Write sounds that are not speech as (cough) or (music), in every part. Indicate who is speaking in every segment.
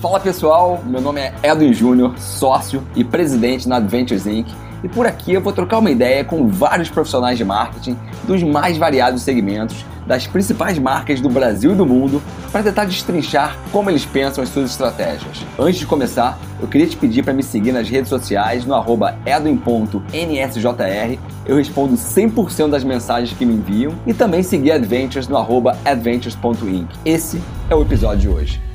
Speaker 1: Fala pessoal, meu nome é Edwin Júnior, sócio e presidente na Adventures Inc. E por aqui eu vou trocar uma ideia com vários profissionais de marketing dos mais variados segmentos, das principais marcas do Brasil e do mundo, para tentar destrinchar como eles pensam as suas estratégias. Antes de começar, eu queria te pedir para me seguir nas redes sociais no edwin.nsjr. Eu respondo 100% das mensagens que me enviam e também seguir Adventures no adventures.inc. Esse é o episódio de hoje.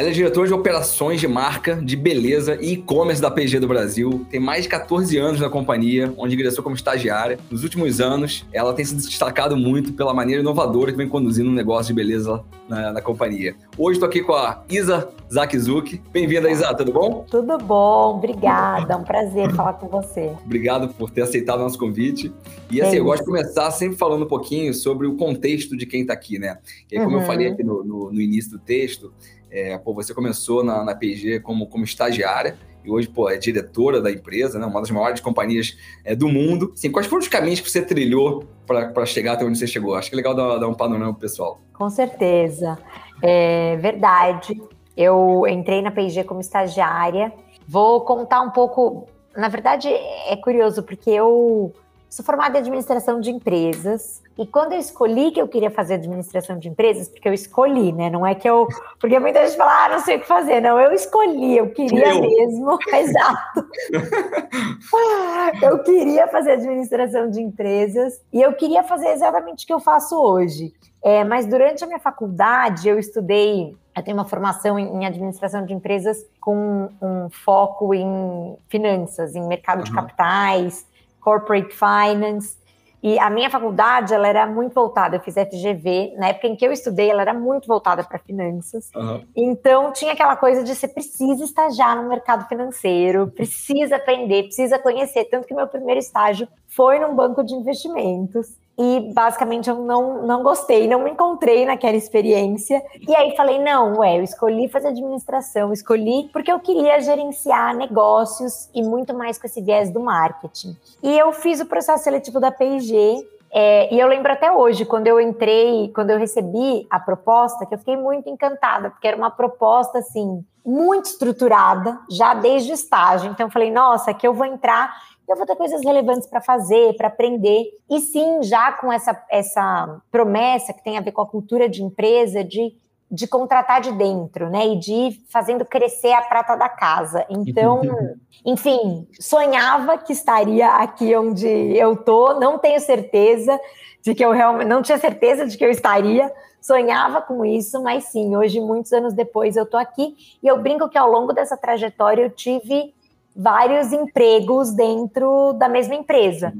Speaker 1: Ela é diretora de operações de marca, de beleza e e-commerce da PG do Brasil. Tem mais de 14 anos na companhia, onde ingressou como estagiária. Nos últimos anos, ela tem se destacado muito pela maneira inovadora que vem conduzindo um negócio de beleza na, na companhia. Hoje estou aqui com a Isa Zakizuk. Bem-vinda, Isa, tudo bom?
Speaker 2: Tudo bom, obrigada. É um prazer falar com você.
Speaker 1: Obrigado por ter aceitado o nosso convite. E assim, eu gosto de começar sempre falando um pouquinho sobre o contexto de quem está aqui, né? E aí, como uhum. eu falei aqui no, no, no início do texto, é, pô, você começou na, na PG como, como estagiária e hoje, pô, é diretora da empresa, né? Uma das maiores companhias é, do mundo. Assim, quais foram os caminhos que você trilhou para chegar até onde você chegou? Acho que é legal dar, dar um panorama pro pessoal.
Speaker 2: Com certeza. É verdade. Eu entrei na PG como estagiária. Vou contar um pouco. Na verdade, é curioso, porque eu Sou formada em administração de empresas. E quando eu escolhi que eu queria fazer administração de empresas, porque eu escolhi, né? Não é que eu. Porque muita gente fala, ah, não sei o que fazer. Não, eu escolhi, eu queria eu. mesmo. (laughs) Exato. (laughs) eu queria fazer administração de empresas e eu queria fazer exatamente o que eu faço hoje. É, mas durante a minha faculdade, eu estudei eu tenho uma formação em administração de empresas com um foco em finanças, em mercado uhum. de capitais, Corporate Finance. E a minha faculdade, ela era muito voltada, eu fiz FGV, na época em que eu estudei, ela era muito voltada para finanças. Uhum. Então, tinha aquela coisa de você precisa estagiar no mercado financeiro, precisa aprender, precisa conhecer. Tanto que meu primeiro estágio foi num banco de investimentos e basicamente eu não, não gostei, não me encontrei naquela experiência. E aí falei: não, ué, eu escolhi fazer administração, escolhi porque eu queria gerenciar negócios e muito mais com esse viés do marketing. E eu fiz o processo seletivo da PIG. É, e eu lembro até hoje, quando eu entrei, quando eu recebi a proposta, que eu fiquei muito encantada, porque era uma proposta assim, muito estruturada, já desde o estágio. Então eu falei, nossa, aqui eu vou entrar eu vou ter coisas relevantes para fazer, para aprender. E sim, já com essa, essa promessa que tem a ver com a cultura de empresa, de, de contratar de dentro, né? E de ir fazendo crescer a prata da casa. Então, (laughs) enfim, sonhava que estaria aqui onde eu tô, não tenho certeza de que eu realmente não tinha certeza de que eu estaria, sonhava com isso, mas sim, hoje, muitos anos depois, eu tô aqui e eu brinco que ao longo dessa trajetória eu tive vários empregos dentro da mesma empresa,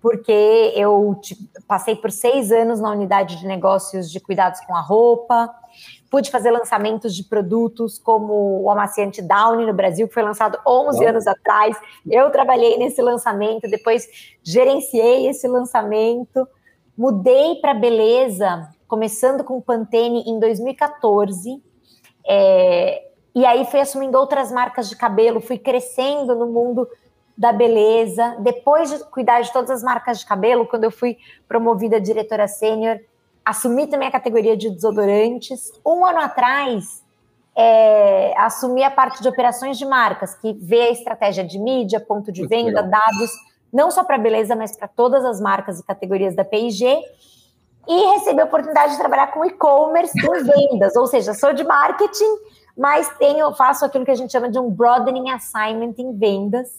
Speaker 2: porque eu passei por seis anos na unidade de negócios de cuidados com a roupa, pude fazer lançamentos de produtos como o amaciante Downy no Brasil, que foi lançado 11 anos atrás. Eu trabalhei nesse lançamento, depois gerenciei esse lançamento, mudei para beleza, começando com Pantene em 2014. É, e aí fui assumindo outras marcas de cabelo, fui crescendo no mundo da beleza. Depois de cuidar de todas as marcas de cabelo, quando eu fui promovida diretora sênior, assumi também a categoria de desodorantes. Um ano atrás, é, assumi a parte de operações de marcas, que vê a estratégia de mídia, ponto de venda, dados, não só para beleza, mas para todas as marcas e categorias da P&G. E recebi a oportunidade de trabalhar com e-commerce em vendas, ou seja, sou de marketing, mas tenho, faço aquilo que a gente chama de um broadening assignment em vendas.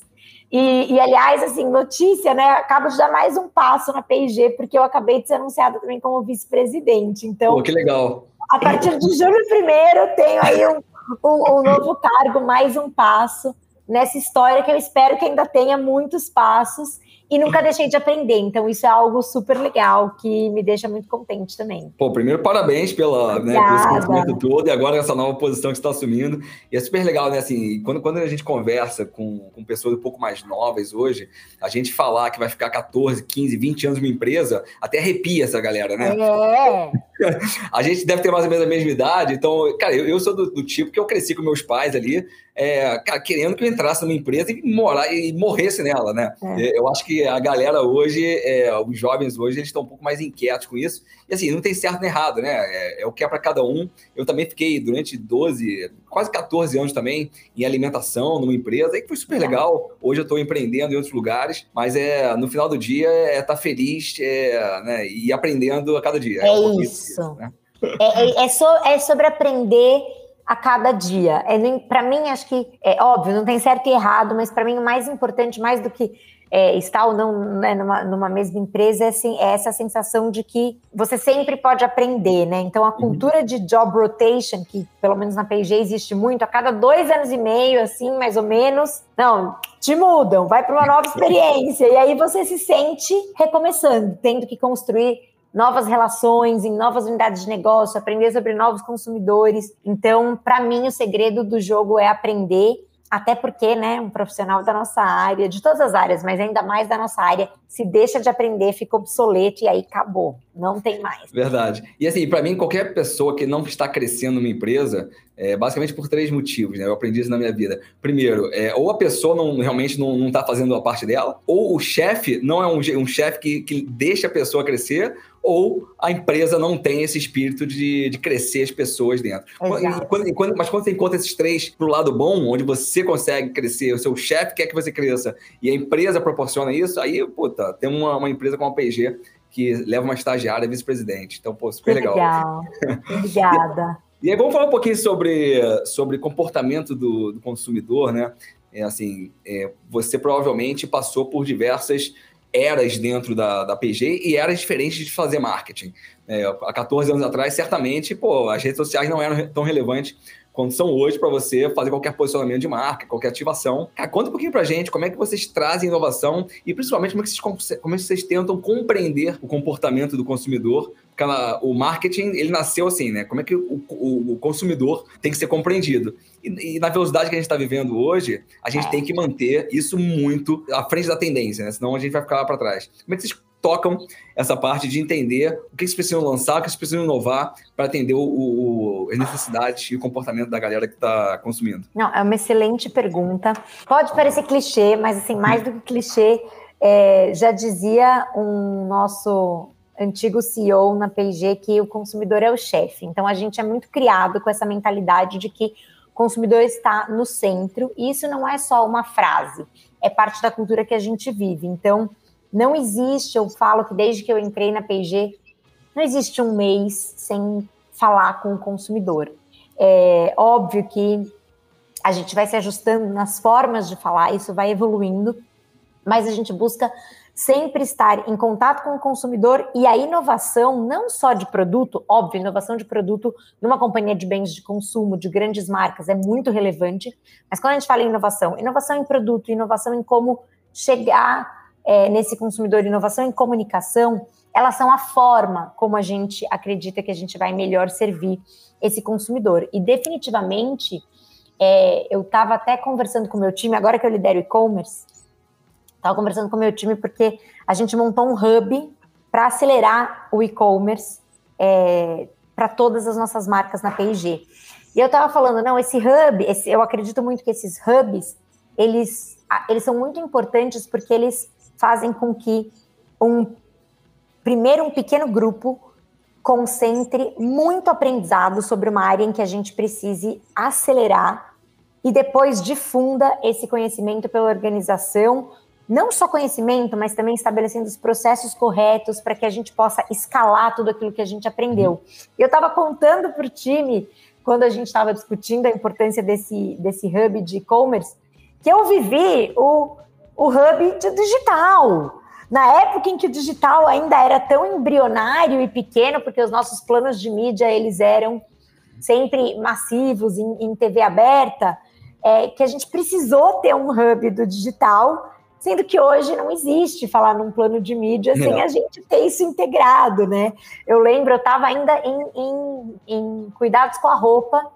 Speaker 2: E, e, aliás, assim, notícia, né? Acabo de dar mais um passo na P&G, porque eu acabei de ser anunciada também como vice-presidente. Então,
Speaker 1: Pô, que legal.
Speaker 2: A partir de julho primeiro, tenho aí um, um, um novo cargo, mais um passo nessa história que eu espero que ainda tenha muitos passos e nunca deixei de aprender. Então, isso é algo super legal que me deixa muito contente também.
Speaker 1: Pô, primeiro, parabéns pela, né, pelo conhecimento todo e agora essa nova posição que você está assumindo. E é super legal, né? Assim, quando, quando a gente conversa com, com pessoas um pouco mais novas hoje, a gente falar que vai ficar 14, 15, 20 anos numa empresa, até arrepia essa galera, né?
Speaker 2: É. (laughs)
Speaker 1: a gente deve ter mais ou menos a mesma idade, então, cara, eu, eu sou do, do, tipo que eu cresci com meus pais ali, é, cara, querendo que eu entrasse numa empresa e, morar, e morresse nela, né? É. Eu acho que a galera hoje, é, os jovens hoje, eles estão um pouco mais inquietos com isso. E assim, não tem certo nem errado, né? É, é o que é para cada um. Eu também fiquei durante 12, quase 14 anos também em alimentação numa empresa, e foi super é. legal. Hoje eu estou empreendendo em outros lugares, mas é no final do dia é estar tá feliz é, né, e aprendendo a cada dia.
Speaker 2: É, isso. isso né? é, é, é, so, é sobre aprender a cada dia. É, para mim, acho que é óbvio, não tem certo e errado, mas para mim o mais importante, mais do que é, estar ou não né, numa, numa, mesma empresa, é, assim, é, essa sensação de que você sempre pode aprender, né? Então, a uhum. cultura de job rotation, que pelo menos na P&G existe muito, a cada dois anos e meio, assim, mais ou menos, não, te mudam, vai para uma nova (laughs) experiência, e aí você se sente recomeçando, tendo que construir novas relações, em novas unidades de negócio, aprender sobre novos consumidores. Então, para mim, o segredo do jogo é aprender até porque, né, um profissional da nossa área, de todas as áreas, mas ainda mais da nossa área, se deixa de aprender, fica obsoleto e aí acabou, não tem mais.
Speaker 1: Verdade. E assim, para mim, qualquer pessoa que não está crescendo numa empresa, é, basicamente por três motivos, né? Eu aprendi isso na minha vida. Primeiro, é, ou a pessoa não, realmente não está fazendo a parte dela, ou o chefe não é um, um chefe que, que deixa a pessoa crescer, ou a empresa não tem esse espírito de, de crescer as pessoas dentro. Quando, quando, mas quando você encontra esses três pro lado bom, onde você consegue crescer, o seu chefe quer que você cresça e a empresa proporciona isso, aí, puta, tem uma, uma empresa como a PG que leva uma estagiária vice-presidente. Então, pô, super legal.
Speaker 2: Legal. (laughs) Obrigada.
Speaker 1: E aí vamos falar um pouquinho sobre, sobre comportamento do, do consumidor, né? É, assim, é, você provavelmente passou por diversas eras dentro da, da PG e eras diferentes de fazer marketing. É, há 14 anos atrás, certamente, pô, as redes sociais não eram tão relevantes são hoje para você fazer qualquer posicionamento de marca, qualquer ativação. Cara, conta um pouquinho para gente como é que vocês trazem inovação e principalmente como é que vocês, como é que vocês tentam compreender o comportamento do consumidor o marketing, ele nasceu assim, né? Como é que o, o, o consumidor tem que ser compreendido. E, e, na velocidade que a gente está vivendo hoje, a gente é. tem que manter isso muito à frente da tendência, né? Senão a gente vai ficar lá para trás. Como é que vocês tocam essa parte de entender o que vocês precisam lançar, o que vocês precisam inovar para atender o, o, as necessidades e o comportamento da galera que está consumindo?
Speaker 2: Não, é uma excelente pergunta. Pode parecer clichê, mas assim, mais do que clichê, é, já dizia um nosso antigo CEO na P&G que o consumidor é o chefe. Então a gente é muito criado com essa mentalidade de que o consumidor está no centro. E isso não é só uma frase, é parte da cultura que a gente vive. Então não existe, eu falo que desde que eu entrei na P&G, não existe um mês sem falar com o consumidor. É óbvio que a gente vai se ajustando nas formas de falar, isso vai evoluindo, mas a gente busca sempre estar em contato com o consumidor e a inovação, não só de produto, óbvio, inovação de produto numa companhia de bens de consumo, de grandes marcas, é muito relevante, mas quando a gente fala em inovação, inovação em produto, inovação em como chegar é, nesse consumidor, inovação em comunicação, elas são a forma como a gente acredita que a gente vai melhor servir esse consumidor. E definitivamente, é, eu estava até conversando com o meu time, agora que eu lidero e-commerce, Estava conversando com o meu time porque a gente montou um hub para acelerar o e-commerce é, para todas as nossas marcas na P&G. E eu estava falando, não, esse hub, esse, eu acredito muito que esses hubs, eles, eles são muito importantes porque eles fazem com que um primeiro um pequeno grupo concentre muito aprendizado sobre uma área em que a gente precise acelerar e depois difunda esse conhecimento pela organização não só conhecimento, mas também estabelecendo os processos corretos para que a gente possa escalar tudo aquilo que a gente aprendeu. Eu estava contando para o time, quando a gente estava discutindo a importância desse, desse hub de e-commerce, que eu vivi o, o hub de digital. Na época em que o digital ainda era tão embrionário e pequeno, porque os nossos planos de mídia eles eram sempre massivos em, em TV aberta, é, que a gente precisou ter um hub do digital Sendo que hoje não existe falar num plano de mídia sem não. a gente ter isso integrado, né? Eu lembro, eu estava ainda em, em, em, Cuidados com a Roupa,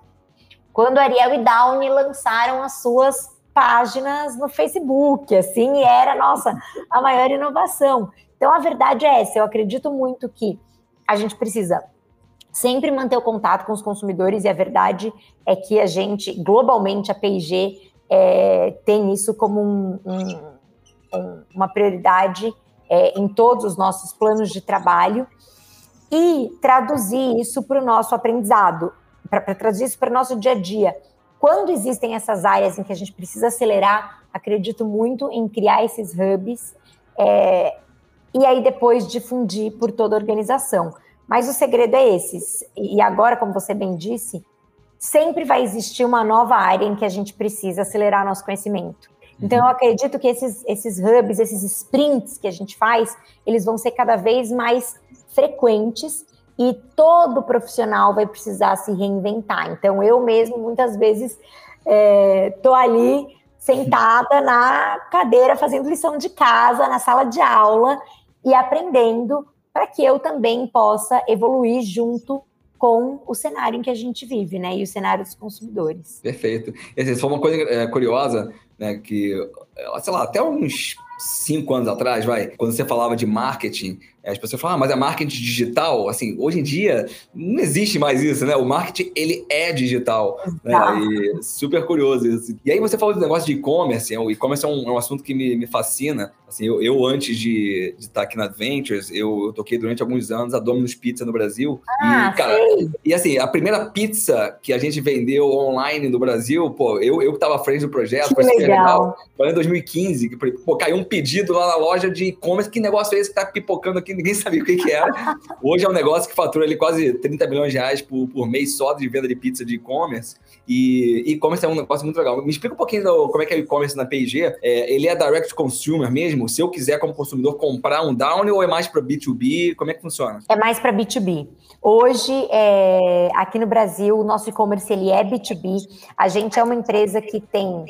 Speaker 2: quando Ariel e Downy lançaram as suas páginas no Facebook, assim, e era, nossa, a maior inovação. Então, a verdade é essa, eu acredito muito que a gente precisa sempre manter o contato com os consumidores, e a verdade é que a gente, globalmente, a P&G é, tem isso como um, um, uma prioridade é, em todos os nossos planos de trabalho e traduzir isso para o nosso aprendizado, para traduzir isso para o nosso dia a dia. Quando existem essas áreas em que a gente precisa acelerar, acredito muito em criar esses hubs é, e aí depois difundir por toda a organização. Mas o segredo é esse. E agora, como você bem disse, sempre vai existir uma nova área em que a gente precisa acelerar nosso conhecimento. Então, eu uhum. acredito que esses, esses hubs, esses sprints que a gente faz, eles vão ser cada vez mais frequentes e todo profissional vai precisar se reinventar. Então, eu mesmo, muitas vezes, estou é, ali sentada na cadeira fazendo lição de casa, na sala de aula e aprendendo para que eu também possa evoluir junto com o cenário em que a gente vive, né? E o cenário dos consumidores.
Speaker 1: Perfeito. Essa foi uma coisa é, curiosa, né? Que, sei lá, até uns cinco anos atrás, vai, quando você falava de marketing, as pessoas falam, ah, mas é marketing digital? Assim, hoje em dia não existe mais isso, né? O marketing, ele é digital. Né? E super curioso isso. E aí você falou do negócio de e-commerce, o e-commerce é um, é um assunto que me, me fascina. Assim, eu, eu antes de, de estar aqui na Adventures, eu, eu, toquei durante alguns anos a Domino's Pizza no Brasil.
Speaker 2: Ah,
Speaker 1: e, cara, sei. e assim, a primeira pizza que a gente vendeu online no Brasil, pô, eu, eu que estava à frente do projeto,
Speaker 2: que foi legal. legal.
Speaker 1: Foi em 2015, que pô, caiu um pedido lá na loja de e-commerce, que negócio é esse que tá pipocando aqui ninguém sabia o que, que era. Hoje é um negócio que fatura ali quase 30 milhões de reais por, por mês só de venda de pizza de e-commerce. E e-commerce é um negócio muito legal. Me explica um pouquinho do, como é que é o e-commerce na P&G. É, ele é direct consumer mesmo? Se eu quiser, como consumidor, comprar um down ou é mais para B2B? Como é que funciona?
Speaker 2: É mais para B2B. Hoje, é, aqui no Brasil, o nosso e-commerce ele é B2B. A gente é uma empresa que tem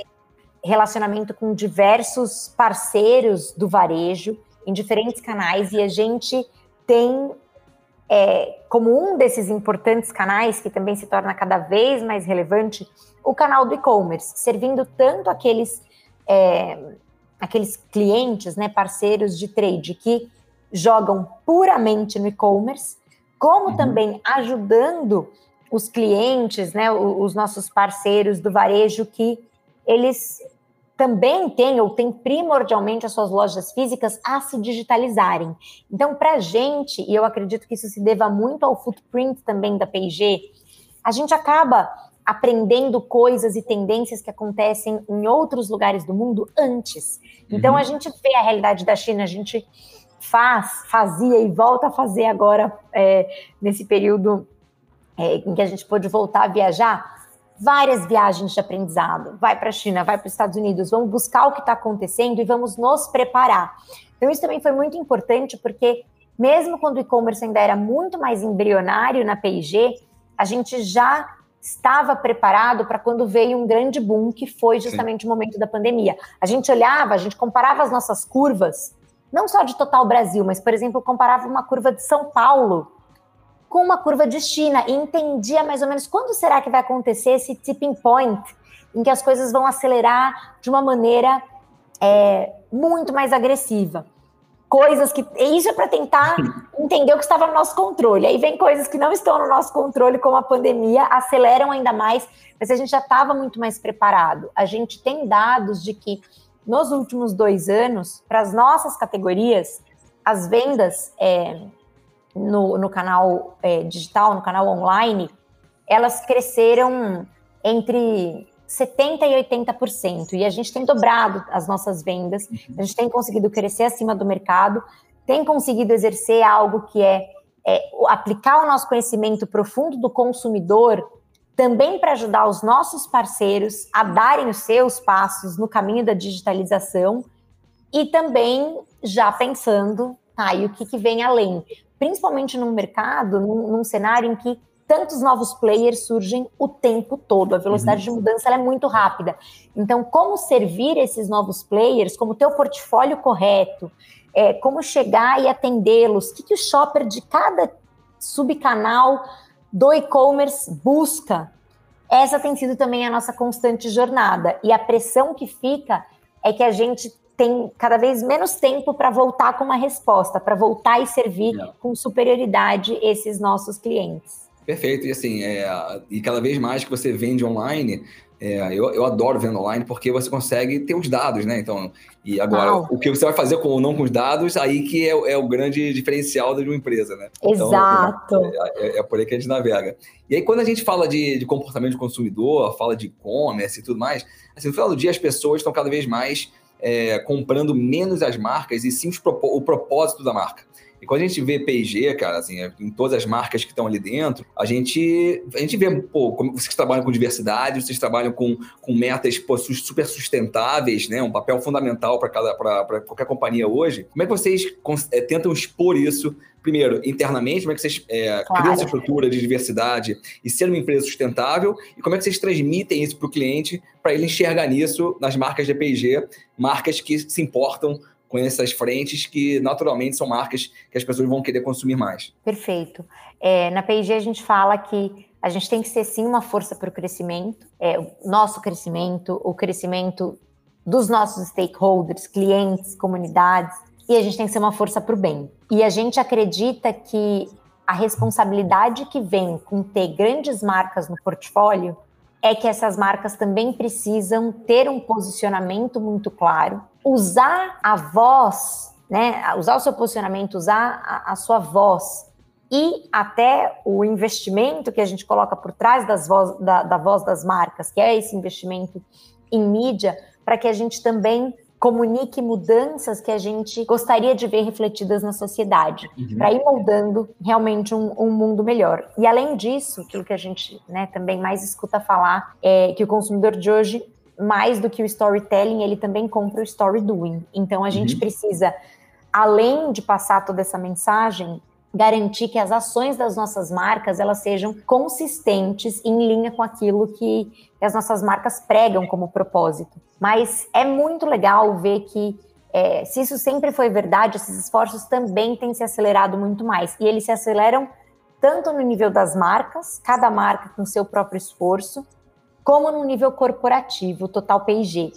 Speaker 2: relacionamento com diversos parceiros do varejo em diferentes canais e a gente tem é, como um desses importantes canais, que também se torna cada vez mais relevante, o canal do e-commerce, servindo tanto aqueles, é, aqueles clientes, né, parceiros de trade que jogam puramente no e-commerce, como uhum. também ajudando os clientes, né, os nossos parceiros do varejo que eles também têm ou têm primordialmente as suas lojas físicas a se digitalizarem. Então, para a gente, e eu acredito que isso se deva muito ao footprint também da P&G, a gente acaba aprendendo coisas e tendências que acontecem em outros lugares do mundo antes. Então, uhum. a gente vê a realidade da China, a gente faz, fazia e volta a fazer agora, é, nesse período é, em que a gente pôde voltar a viajar, várias viagens de aprendizado. Vai para a China, vai para os Estados Unidos, vamos buscar o que está acontecendo e vamos nos preparar. Então, isso também foi muito importante, porque mesmo quando o e-commerce ainda era muito mais embrionário na PIG, a gente já estava preparado para quando veio um grande boom, que foi justamente Sim. o momento da pandemia. A gente olhava, a gente comparava as nossas curvas, não só de total Brasil, mas, por exemplo, comparava uma curva de São Paulo com uma curva de China e entendia mais ou menos quando será que vai acontecer esse tipping point em que as coisas vão acelerar de uma maneira é, muito mais agressiva. Coisas que. Isso é para tentar (laughs) entender o que estava no nosso controle. Aí vem coisas que não estão no nosso controle, como a pandemia, aceleram ainda mais, mas a gente já estava muito mais preparado. A gente tem dados de que nos últimos dois anos, para as nossas categorias, as vendas é, no, no canal é, digital, no canal online, elas cresceram entre 70% e 80%. E a gente tem dobrado as nossas vendas, a gente tem conseguido crescer acima do mercado, tem conseguido exercer algo que é, é aplicar o nosso conhecimento profundo do consumidor também para ajudar os nossos parceiros a darem os seus passos no caminho da digitalização e também já pensando, tá, e o que, que vem além? Principalmente num mercado, num, num cenário em que tantos novos players surgem o tempo todo. A velocidade uhum. de mudança é muito rápida. Então, como servir esses novos players, como ter o portfólio correto, é, como chegar e atendê-los, o que, que o shopper de cada subcanal do e-commerce busca. Essa tem sido também a nossa constante jornada. E a pressão que fica é que a gente tem cada vez menos tempo para voltar com uma resposta, para voltar e servir com superioridade esses nossos clientes.
Speaker 1: Perfeito, e assim, é, e cada vez mais que você vende online, é, eu, eu adoro vendo online porque você consegue ter os dados, né? Então, e agora, o que você vai fazer com ou não com os dados, aí que é, é o grande diferencial de uma empresa, né?
Speaker 2: Então, Exato.
Speaker 1: É, é, é, por aí que a gente navega. E aí, quando a gente fala de, de comportamento de consumidor, fala de e-commerce e tudo mais, assim, no final do dia as pessoas estão cada vez mais é, comprando menos as marcas e sim o propósito da marca. E quando a gente vê P&G, cara, assim, é, em todas as marcas que estão ali dentro, a gente, a gente vê, pô, como vocês trabalham com diversidade, vocês trabalham com, com metas pô, super sustentáveis, né? Um papel fundamental para qualquer companhia hoje. Como é que vocês é, tentam expor isso primeiro, internamente, como é que vocês é, claro. criam essa estrutura de diversidade e ser uma empresa sustentável, e como é que vocês transmitem isso para o cliente para ele enxergar nisso nas marcas de P&G, marcas que se importam com essas frentes que naturalmente são marcas que as pessoas vão querer consumir mais.
Speaker 2: Perfeito. É, na P&G a gente fala que a gente tem que ser sim uma força para o crescimento, é, nosso crescimento, o crescimento dos nossos stakeholders, clientes, comunidades, e a gente tem que ser uma força para o bem. E a gente acredita que a responsabilidade que vem com ter grandes marcas no portfólio é que essas marcas também precisam ter um posicionamento muito claro, usar a voz, né, usar o seu posicionamento, usar a, a sua voz e até o investimento que a gente coloca por trás das voz, da, da voz das marcas, que é esse investimento em mídia, para que a gente também comunique mudanças que a gente gostaria de ver refletidas na sociedade, uhum. para ir moldando realmente um, um, mundo melhor. E além disso, aquilo que a gente né, também mais escuta falar é que o consumidor de hoje, mais do que o storytelling, ele também compra o story doing. Então a gente uhum. precisa, além de passar toda essa mensagem, garantir que as ações das nossas marcas elas sejam consistentes em linha com aquilo que as nossas marcas pregam como propósito. Mas é muito legal ver que é, se isso sempre foi verdade, esses esforços também têm se acelerado muito mais. E eles se aceleram tanto no nível das marcas, cada marca com seu próprio esforço, como no nível corporativo, total P&G.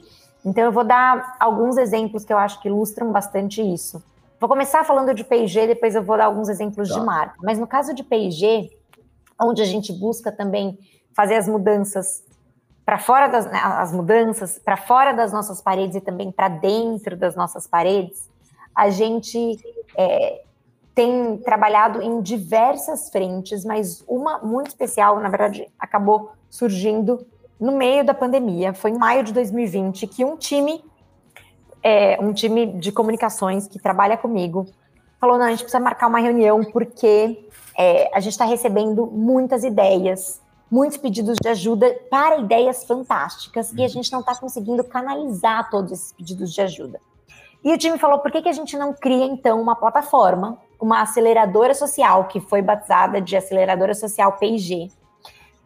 Speaker 2: Então eu vou dar alguns exemplos que eu acho que ilustram bastante isso. Vou começar falando de P&G, depois eu vou dar alguns exemplos tá. de marca. Mas no caso de P&G, onde a gente busca também fazer as mudanças para fora das né, as mudanças para fora das nossas paredes e também para dentro das nossas paredes, a gente é, tem trabalhado em diversas frentes, mas uma muito especial, na verdade, acabou surgindo no meio da pandemia. Foi em maio de 2020 que um time é, um time de comunicações que trabalha comigo falou: não, a gente precisa marcar uma reunião porque é, a gente está recebendo muitas ideias, muitos pedidos de ajuda para ideias fantásticas e a gente não está conseguindo canalizar todos esses pedidos de ajuda. E o time falou: por que, que a gente não cria então uma plataforma, uma aceleradora social, que foi batizada de Aceleradora Social PIG,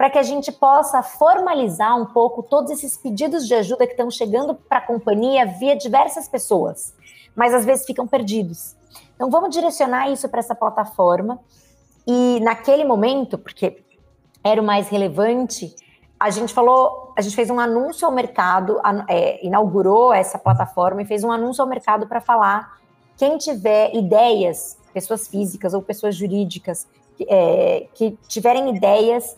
Speaker 2: para que a gente possa formalizar um pouco todos esses pedidos de ajuda que estão chegando para a companhia via diversas pessoas, mas às vezes ficam perdidos. Então vamos direcionar isso para essa plataforma e naquele momento, porque era o mais relevante, a gente falou, a gente fez um anúncio ao mercado, é, inaugurou essa plataforma e fez um anúncio ao mercado para falar quem tiver ideias, pessoas físicas ou pessoas jurídicas, é, que tiverem ideias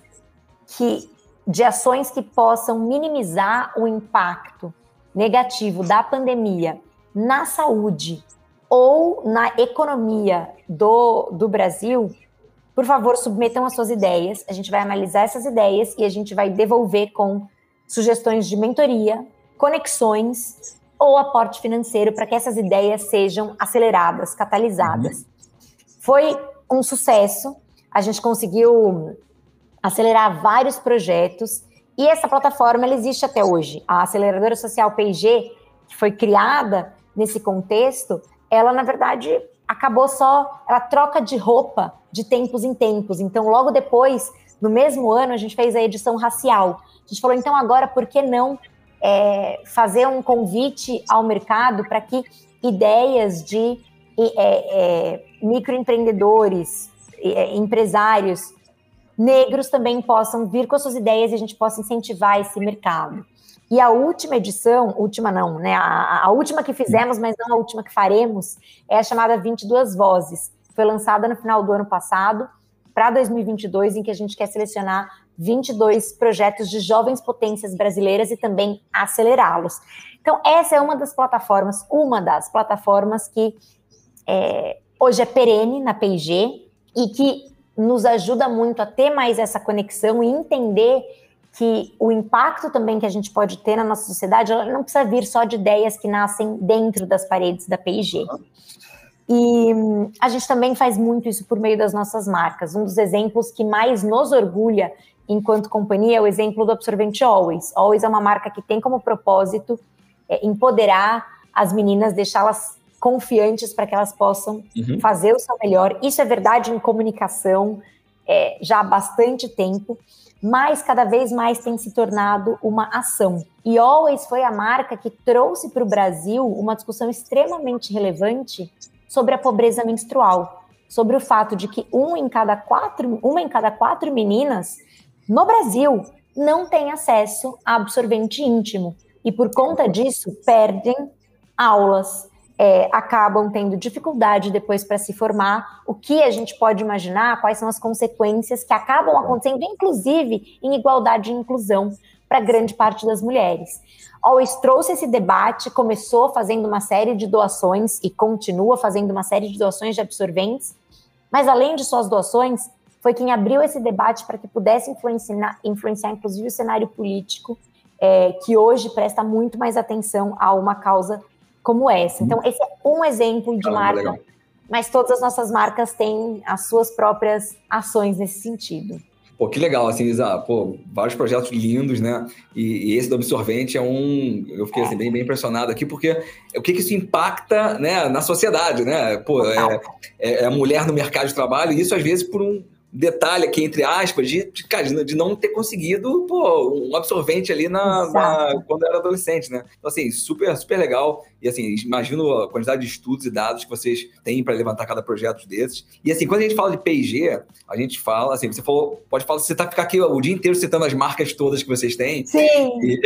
Speaker 2: que de ações que possam minimizar o impacto negativo da pandemia na saúde ou na economia do, do Brasil, por favor, submetam as suas ideias. A gente vai analisar essas ideias e a gente vai devolver com sugestões de mentoria, conexões ou aporte financeiro para que essas ideias sejam aceleradas, catalisadas. Uhum. Foi um sucesso. A gente conseguiu acelerar vários projetos e essa plataforma ela existe até hoje. A aceleradora social P&G, que foi criada nesse contexto, ela na verdade acabou só, ela troca de roupa de tempos em tempos. Então, logo depois, no mesmo ano, a gente fez a edição racial. A gente falou, então agora, por que não é, fazer um convite ao mercado para que ideias de é, é, microempreendedores, é, empresários negros também possam vir com as suas ideias e a gente possa incentivar esse mercado. E a última edição, última não, né? A, a, última que fizemos, mas não a última que faremos, é a chamada 22 Vozes. Foi lançada no final do ano passado para 2022, em que a gente quer selecionar 22 projetos de jovens potências brasileiras e também acelerá-los. Então, essa é uma das plataformas, uma das plataformas que é, hoje é perene na P&G e que nos ajuda muito a ter mais essa conexão e entender que o impacto também que a gente pode ter na nossa sociedade não precisa vir só de ideias que nascem dentro das paredes da P&G. E a gente também faz muito isso por meio das nossas marcas. Um dos exemplos que mais nos orgulha enquanto companhia é o exemplo do absorvente Always. Always é uma marca que tem como propósito é, empoderar as meninas, deixá-las confiantes para que elas possam uhum. fazer o seu melhor. Isso é verdade em comunicação é, já há bastante tempo, mas cada vez mais tem se tornado uma ação. E Always foi a marca que trouxe para o Brasil uma discussão extremamente relevante sobre a pobreza menstrual, sobre o fato de que um em cada quatro, uma em cada quatro meninas no Brasil não tem acesso a absorvente íntimo e por conta disso perdem aulas, é, acabam tendo dificuldade depois para se formar. O que a gente pode imaginar? Quais são as consequências que acabam acontecendo, inclusive em igualdade e inclusão para grande parte das mulheres. Always trouxe esse debate, começou fazendo uma série de doações e continua fazendo uma série de doações de absorventes, mas além de suas doações, foi quem abriu esse debate para que pudesse influenciar, influenciar inclusive o cenário político, é, que hoje presta muito mais atenção a uma causa como essa. Então, esse é um exemplo de marca, legal. mas todas as nossas marcas têm as suas próprias ações nesse sentido.
Speaker 1: Pô, que legal, assim, Isa. Pô, vários projetos lindos, né? E, e, esse do absorvente é um. Eu fiquei assim, bem, bem impressionado aqui, porque o que, que isso impacta né, na sociedade, né? Pô, é, é, é a mulher no mercado de trabalho, e isso às vezes por um, detalhe aqui, entre aspas, de, de, cara, de não ter conseguido pô, um absorvente ali na, na, quando era adolescente, né? Então, assim, super, super legal. E, assim, imagino a quantidade de estudos e dados que vocês têm para levantar cada projeto desses. E, assim, quando a gente fala de P&G, a gente fala, assim, você falou, pode falar, você tá ficar aqui o dia inteiro citando as marcas todas que vocês têm.
Speaker 2: Sim!
Speaker 1: E,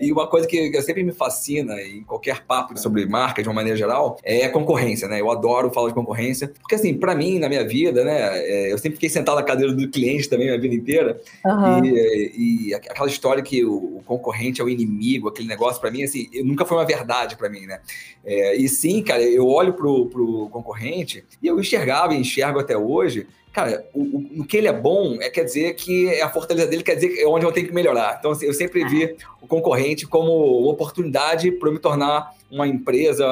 Speaker 1: (laughs) e uma coisa que sempre me fascina em qualquer papo sobre marca, de uma maneira geral, é a concorrência, né? Eu adoro falar de concorrência, porque, assim, para mim, na minha vida, né, é, eu sempre fiquei sentado na cadeira do cliente também a vida inteira. Uhum. E, e, aquela história que o, o, concorrente é o inimigo, aquele negócio, para mim, assim, nunca foi uma verdade verdade para mim, né? É, e sim, cara, eu olho pro, pro concorrente e eu enxergava e enxergo até hoje cara, o, no que ele é bom, é quer dizer que é a fortaleza dele, quer dizer que é onde eu tenho que melhorar. Então, assim, eu sempre vi o concorrente como oportunidade para eu me tornar uma empresa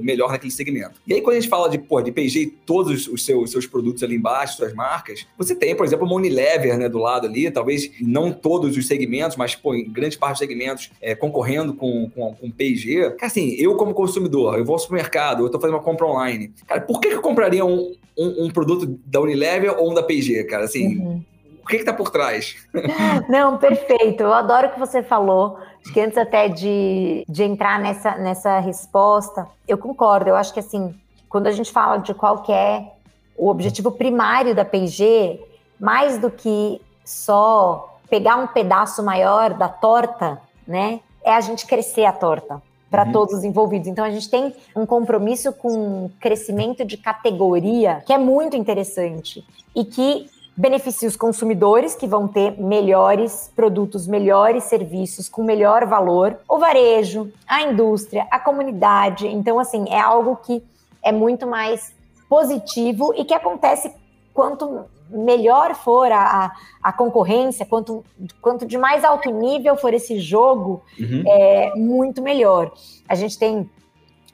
Speaker 1: melhor naquele segmento. E aí, quando a gente fala de, pô, de PG todos os seus, seus produtos ali embaixo, suas marcas, você tem, por exemplo, uma Unilever, né, do lado ali, talvez não todos os segmentos, mas, pô, em grande parte dos segmentos, é, concorrendo com, com, com PG. Cara, assim, eu como consumidor, eu vou ao supermercado, eu estou fazendo uma compra online. Cara, por que, que eu compraria um, um, um produto da Unilever ou um da PG, cara? Assim, uhum. o que está por trás? (laughs)
Speaker 2: Não, perfeito. Eu adoro o que você falou. Acho que antes até de, de entrar nessa, nessa resposta, eu concordo. Eu acho que assim, quando a gente fala de qual é o objetivo primário da P&G, mais do que só pegar um pedaço maior da torta, né? É a gente crescer a torta para uhum. todos os envolvidos. Então a gente tem um compromisso com crescimento de categoria que é muito interessante e que beneficia os consumidores que vão ter melhores produtos, melhores serviços com melhor valor, o varejo, a indústria, a comunidade. Então assim, é algo que é muito mais positivo e que acontece quanto melhor for a, a concorrência, quanto, quanto de mais alto nível for esse jogo, uhum. é muito melhor. A gente tem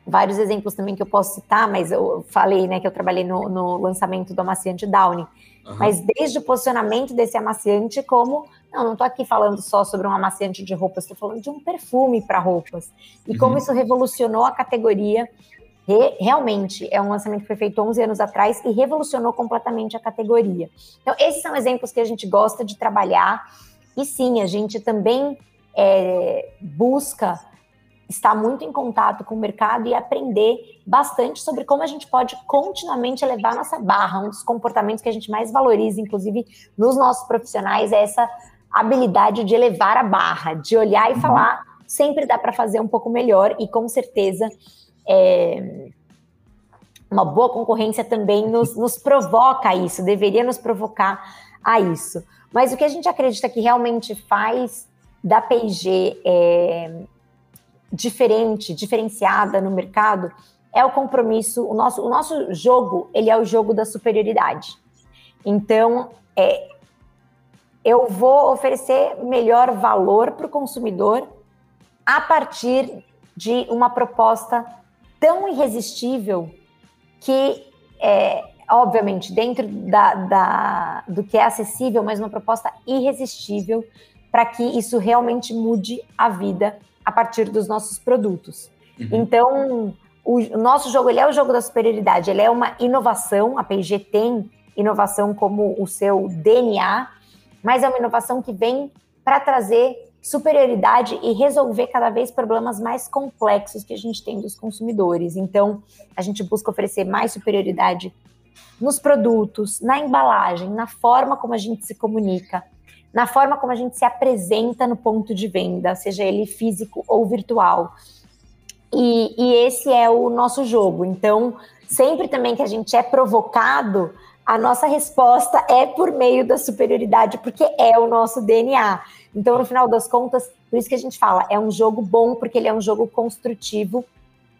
Speaker 2: vários exemplos também que eu posso citar, mas eu falei né, que eu trabalhei no, no lançamento do amaciante Downy. Uhum. Mas desde o posicionamento desse amaciante, como. Não, não estou aqui falando só sobre um amaciante de roupas, estou falando de um perfume para roupas. E uhum. como isso revolucionou a categoria Re, realmente é um lançamento que foi feito 11 anos atrás e revolucionou completamente a categoria. Então, esses são exemplos que a gente gosta de trabalhar. E sim, a gente também é, busca estar muito em contato com o mercado e aprender bastante sobre como a gente pode continuamente elevar nossa barra. Um dos comportamentos que a gente mais valoriza, inclusive nos nossos profissionais, é essa habilidade de elevar a barra, de olhar e uhum. falar. Sempre dá para fazer um pouco melhor e com certeza é, uma boa concorrência também nos, nos provoca isso, deveria nos provocar a isso. Mas o que a gente acredita que realmente faz da P&G é, diferente, diferenciada no mercado, é o compromisso, o nosso, o nosso jogo, ele é o jogo da superioridade. Então, é, eu vou oferecer melhor valor para o consumidor a partir de uma proposta tão irresistível que, é, obviamente, dentro da, da, do que é acessível, mas uma proposta irresistível para que isso realmente mude a vida a partir dos nossos produtos. Uhum. Então, o, o, nosso jogo ele é o jogo da superioridade, ele é uma inovação, a P&G tem inovação como o seu DNA, mas é uma inovação que vem para trazer superioridade e resolver cada vez problemas mais complexos que a gente tem dos consumidores. Então, a gente busca oferecer mais superioridade nos produtos, na embalagem, na forma como a gente se comunica, na forma como a gente se apresenta no ponto de venda, seja ele físico ou virtual. E, e esse é o nosso jogo. Então, sempre também que a gente é provocado, a nossa resposta é por meio da superioridade, porque é o nosso DNA. Então, no final das contas, por isso que a gente fala, é um jogo bom, porque ele é um jogo construtivo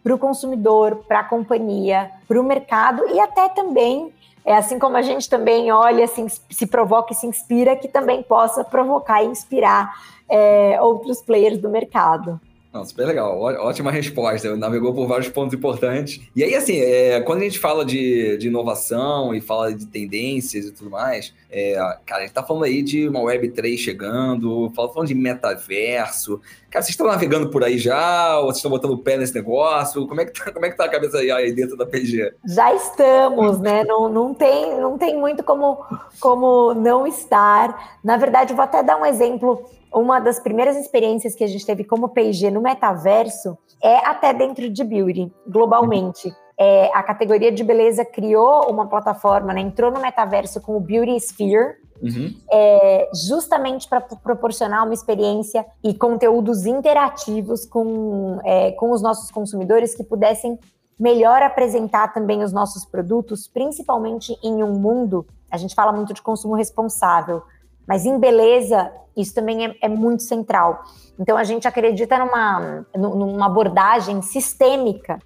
Speaker 2: para o consumidor, para a companhia, para o mercado e até também, é assim como a gente também olha, assim, se provoca e se inspira, que também possa provocar e inspirar é, outros players do mercado.
Speaker 1: Não, super legal, ótima resposta. Navegou por vários pontos importantes. E aí, assim, é, quando a gente fala de, de, inovação e fala de tendências e tudo mais, é, cara, a gente tá falando aí de uma Web3 chegando, falando de metaverso. Cara, vocês estão navegando por aí já? Ou vocês estão botando o pé nesse negócio? Como é que tá, como é que tá a cabeça aí dentro da PG?
Speaker 2: Já estamos, né? Não, não, tem, não tem muito como, como não estar. Na verdade, vou até dar um exemplo uma das primeiras experiências que a gente teve como P&G no metaverso é até dentro de beauty, globalmente. É, a categoria de beleza criou uma plataforma, né, entrou no metaverso com o Beauty Sphere, uhum. é, justamente para proporcionar uma experiência e conteúdos interativos com, é, com os nossos consumidores que pudessem melhor apresentar também os nossos produtos, principalmente em um mundo, a gente fala muito de consumo responsável, mas em beleza, isso também é, é muito central. Então, a gente acredita numa, numa abordagem sistêmica,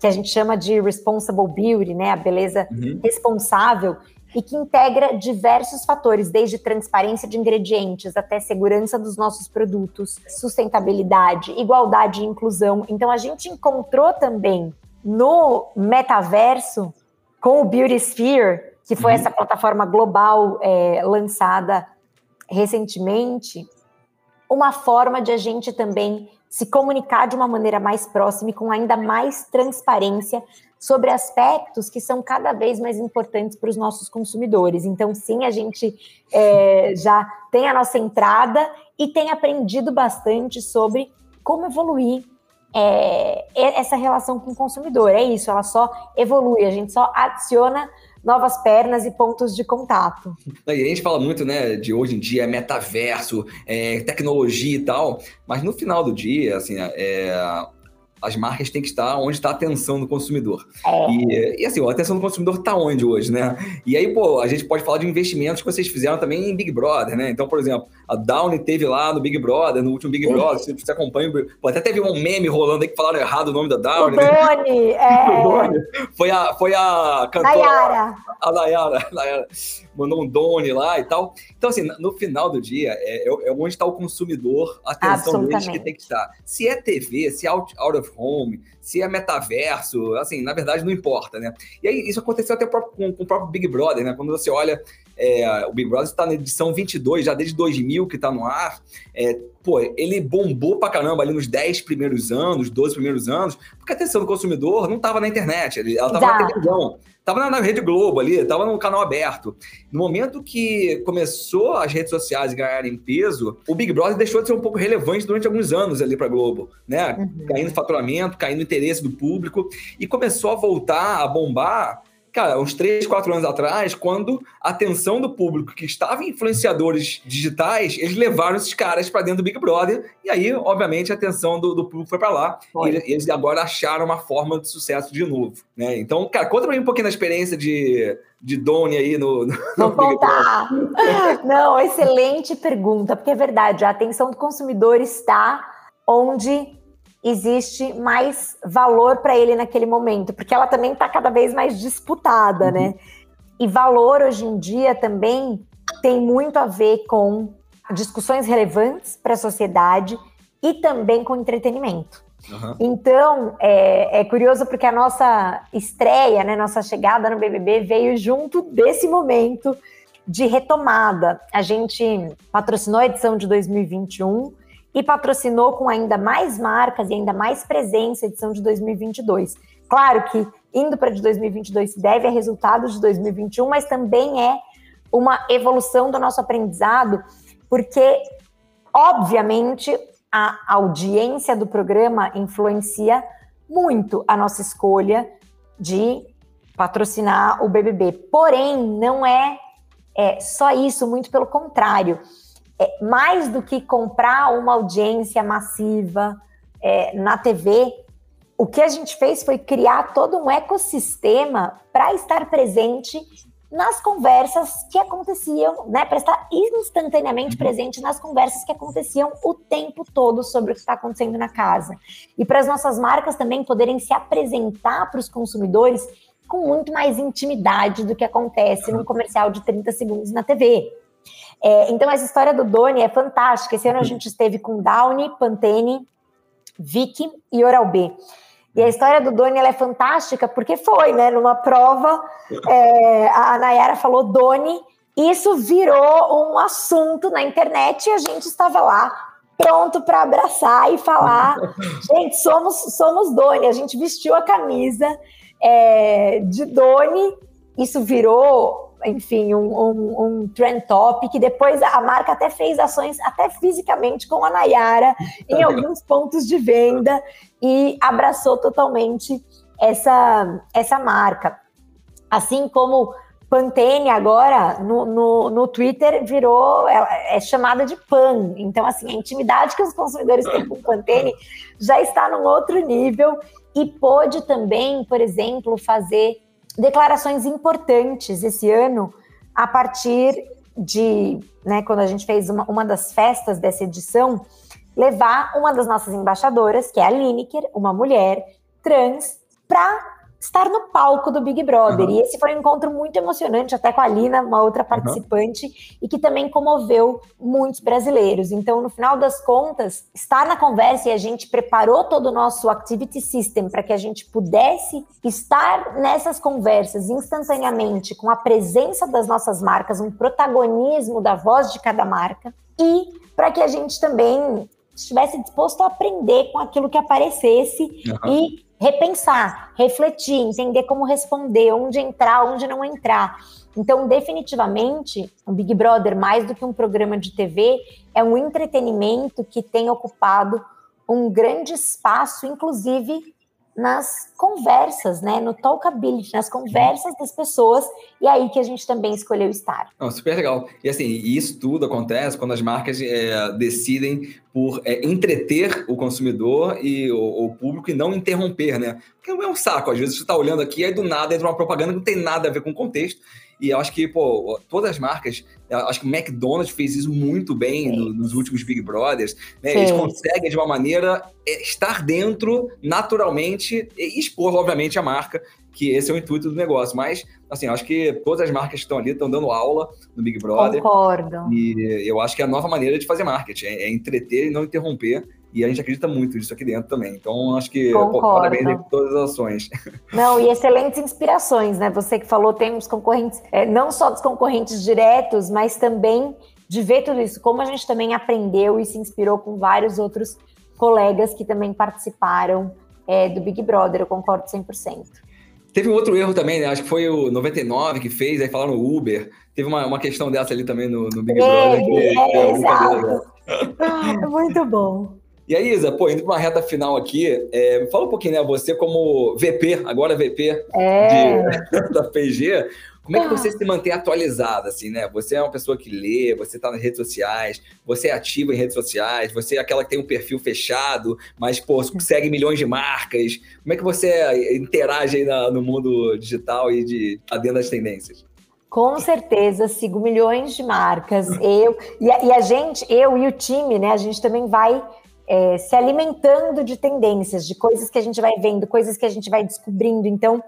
Speaker 2: que a gente chama de responsible beauty, né? A beleza uhum. responsável, e que integra diversos fatores, desde transparência de ingredientes até segurança dos nossos produtos, sustentabilidade, igualdade e inclusão. Então, a gente encontrou também no metaverso, com o Beauty Sphere, que foi uhum. essa plataforma global é, lançada recentemente uma forma de a gente também se comunicar de uma maneira mais próxima e com ainda mais transparência sobre aspectos que são cada vez mais importantes para os nossos consumidores. Então, sim, a gente é, já tem a nossa entrada e tem aprendido bastante sobre como evoluir é, essa relação com o consumidor. É isso, ela só evolui, a gente só adiciona novas pernas e pontos de contato.
Speaker 1: E a gente fala muito, né, de hoje em dia, metaverso, é, tecnologia e tal, mas no final do dia, assim, é, as marcas têm que estar onde está a atenção do consumidor. É. E, e, assim, a atenção do consumidor está onde hoje, né? E aí, pô, a gente pode falar de investimentos que vocês fizeram também em Big Brother, né? Então, por exemplo, a Downy teve lá no Big Brother, no último Big Brother, se você acompanha, pô, até teve um meme rolando aí que falaram errado o nome da Downy.
Speaker 2: O né? Doni, (laughs) é...
Speaker 1: o Doni. Foi a, foi a cantora... Nayara. A Nayara, (laughs) Nayara mandou um Doni lá e tal. Então, assim, no final do dia, é, é, é onde está o consumidor, a atenção deles que tem que estar. Se é TV, se é out, out of home, se é metaverso, assim, na verdade não importa, né? E aí isso aconteceu até com, com o próprio Big Brother, né? Quando você olha, é, o Big Brother está na edição 22, já desde 2000 que está no ar, é, pô, ele bombou pra caramba ali nos 10 primeiros anos, 12 primeiros anos, porque a atenção do consumidor não estava na internet, ela estava na televisão. Tava na Rede Globo ali, tava no canal aberto. No momento que começou as redes sociais ganharem peso, o Big Brother deixou de ser um pouco relevante durante alguns anos ali para Globo, né? Uhum. Caindo faturamento, caindo interesse do público e começou a voltar a bombar cara, uns 3, 4 anos atrás, quando a atenção do público que estava em influenciadores digitais, eles levaram esses caras para dentro do Big Brother, e aí, obviamente, a atenção do, do público foi para lá, e eles agora acharam uma forma de sucesso de novo, né? Então, cara, conta para mim um pouquinho da experiência de, de Doni aí no, no
Speaker 2: Vou contar! (laughs) Não, excelente pergunta, porque é verdade, a atenção do consumidor está onde existe mais valor para ele naquele momento, porque ela também está cada vez mais disputada, uhum. né? E valor hoje em dia também tem muito a ver com discussões relevantes para a sociedade e também com entretenimento. Uhum. Então, é, é, curioso porque a nossa estreia, né, nossa chegada no BBB veio junto desse momento de retomada. A gente patrocinou a edição de 2021 e patrocinou com ainda mais marcas e ainda mais presença a edição de 2022. Claro que indo para de 2022 se deve a resultados de 2021, mas também é uma evolução do nosso aprendizado, porque obviamente a audiência do programa influencia muito a nossa escolha de patrocinar o BBB. Porém, não é, é só isso, muito pelo contrário é, mais do que comprar uma audiência massiva é, na TV, o que a gente fez foi criar todo um ecossistema para estar presente nas conversas que aconteciam, né, para estar instantaneamente uhum. presente nas conversas que aconteciam o tempo todo sobre o que está acontecendo na casa. E para as nossas marcas também poderem se apresentar para os consumidores com muito mais intimidade do que acontece num comercial de 30 segundos na TV. É, então, essa história do Doni é fantástica. Esse ano a gente esteve com Downy, Pantene, Vicky e Oral-B. E a história do Doni é fantástica porque foi, né? Numa prova, é, a Nayara falou Doni, isso virou um assunto na internet e a gente estava lá pronto para abraçar e falar, (laughs) gente, somos somos Doni. A gente vestiu a camisa é, de Doni, isso virou enfim, um, um, um trend top, que depois a marca até fez ações, até fisicamente, com a Nayara, em (laughs) alguns pontos de venda, e abraçou totalmente essa, essa marca. Assim como Pantene agora no, no, no, Twitter virou é, é, chamada de Pan. Então, assim, a intimidade que os consumidores têm com Pantene já está num outro nível e pôde também, por exemplo, fazer declarações importantes esse ano a partir de, né, quando a gente fez uma, uma das festas dessa edição, levar uma das nossas embaixadoras, que é a Lineker, uma mulher trans, para estar no palco do Big Brother. Uhum. E esse foi um encontro muito emocionante, até com a Lina, uma outra participante, uhum. e que também comoveu muitos brasileiros. Então, no final das contas, estar na conversa e a gente preparou todo o nosso activity system para que a gente pudesse estar nessas conversas instantaneamente com a presença das nossas marcas, um protagonismo da voz de cada marca e para que a gente também estivesse disposto a aprender com aquilo que aparecesse uhum. e repensar, refletir, entender como responder, onde entrar, onde não entrar. Então, definitivamente, o Big Brother, mais do que um programa de TV, é um entretenimento que tem ocupado um grande espaço, inclusive nas conversas, né? No talkability, nas conversas das pessoas, e aí que a gente também escolheu estar.
Speaker 1: Super legal. E assim, isso tudo acontece quando as marcas é, decidem por é, entreter o consumidor e o, o, público e não interromper, né? Porque é um saco, às vezes você está olhando aqui, aí do nada entra uma propaganda que não tem nada a ver com o contexto, e eu acho que, pô, todas as marcas, acho que o McDonald's fez isso muito bem no, nos últimos Big Brothers. Né? Eles conseguem, de uma maneira, é, estar dentro naturalmente e expor, obviamente, a marca, que esse é o intuito do negócio. Mas, assim, acho que todas as marcas que estão ali estão dando aula no Big Brother.
Speaker 2: Concordo.
Speaker 1: E eu acho que é a nova maneira de fazer marketing, é, é entreter e não interromper. E a gente acredita muito nisso aqui dentro também. Então, acho que pô, parabéns aí por todas as ações. (laughs)
Speaker 2: Não, e excelentes inspirações, né? Você que falou, tem os concorrentes, é, não só dos concorrentes diretos, mas também de ver tudo isso, como a gente também aprendeu e se inspirou com vários outros colegas que também participaram é, do Big Brother. Eu concordo 100%.
Speaker 1: Teve um outro erro também, né? Acho que foi o 99 que fez, aí falaram Uber. Teve uma, uma questão dessa ali também no, no Big Brother. Que,
Speaker 2: é, é, exato. (laughs) Muito bom.
Speaker 1: E aí, Isa, pô, indo para uma reta final aqui, é, fala um pouquinho, né? Você como VP, agora VP é. de, (laughs) da PG, como é que você se mantém atualizada, assim, né? Você é uma pessoa que lê, você está nas redes sociais, você é ativa em redes sociais, você é aquela que tem um perfil fechado, mas, pô, segue milhões de marcas. Como é que você interage aí na, no mundo digital e de tá dentro das tendências?
Speaker 2: Com certeza, sigo milhões de marcas. Eu e a, e a gente, eu e o time, né? A gente também vai é, se alimentando de tendências, de coisas que a gente vai vendo, coisas que a gente vai descobrindo. Então,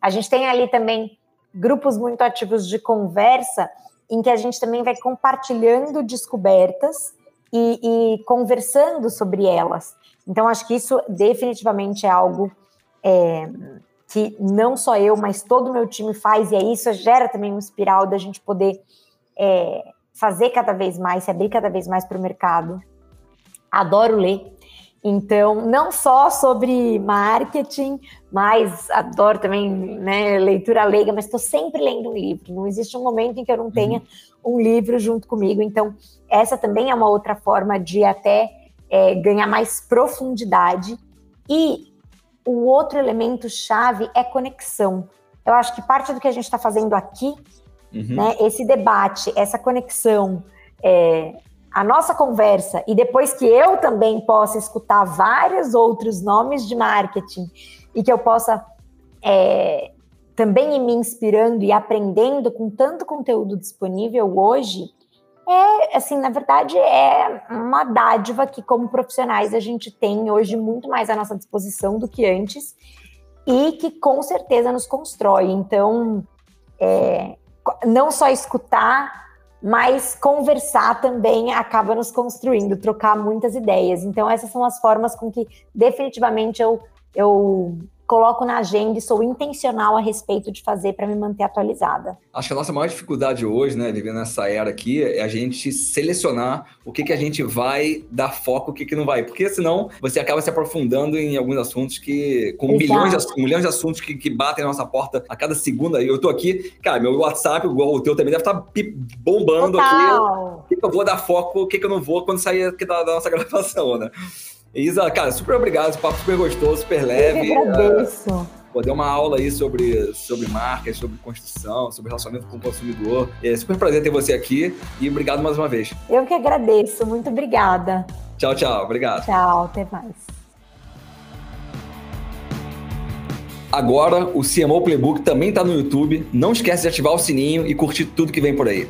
Speaker 2: a gente tem ali também grupos muito ativos de conversa, em que a gente também vai compartilhando descobertas e, e conversando sobre elas. Então, acho que isso definitivamente é algo é, que não só eu, mas todo o meu time faz, e aí isso gera também um espiral da gente poder é, fazer cada vez mais, se abrir cada vez mais para o mercado. Adoro ler, então, não só sobre marketing, mas adoro também né, leitura leiga, mas estou sempre lendo um livro. Não existe um momento em que eu não tenha uhum. um livro junto comigo. Então, essa também é uma outra forma de até é, ganhar mais profundidade. E o outro elemento chave é conexão. Eu acho que parte do que a gente está fazendo aqui, uhum. né, esse debate, essa conexão, é, a nossa conversa e depois que eu também possa escutar vários outros nomes de marketing e que eu possa é, também ir me inspirando e aprendendo com tanto conteúdo disponível hoje, é assim, na verdade, é uma dádiva que, como profissionais, a gente tem hoje muito mais à nossa disposição do que antes e que com certeza nos constrói. Então, é, não só escutar mas conversar também acaba nos construindo, trocar muitas ideias. Então, essas são as formas com que definitivamente eu, eu coloco na agenda e sou intencional a respeito de fazer para me manter atualizada.
Speaker 1: Acho que a nossa maior dificuldade hoje, né, vivendo nessa era aqui, é a gente selecionar o que, que a gente vai dar foco, o que, que não vai. Porque senão você acaba se aprofundando em alguns assuntos que. com milhões de, milhões de assuntos que, que batem na nossa porta a cada segundo. Eu tô aqui, cara, meu WhatsApp, igual o teu também deve estar tá bombando Total. aqui. O que, que eu vou dar foco, o que, que eu não vou quando sair aqui da, da nossa gravação, né? Isa, cara, super obrigado. papo super gostoso, super leve.
Speaker 2: Eu agradeço. Uh,
Speaker 1: poder uma aula aí sobre, sobre marcas, sobre construção, sobre relacionamento com o consumidor. É super prazer ter você aqui e obrigado mais uma vez.
Speaker 2: Eu que agradeço. Muito obrigada.
Speaker 1: Tchau, tchau. Obrigado.
Speaker 2: Tchau, até mais.
Speaker 1: Agora, o CMO Playbook também está no YouTube. Não esquece de ativar o sininho e curtir tudo que vem por aí.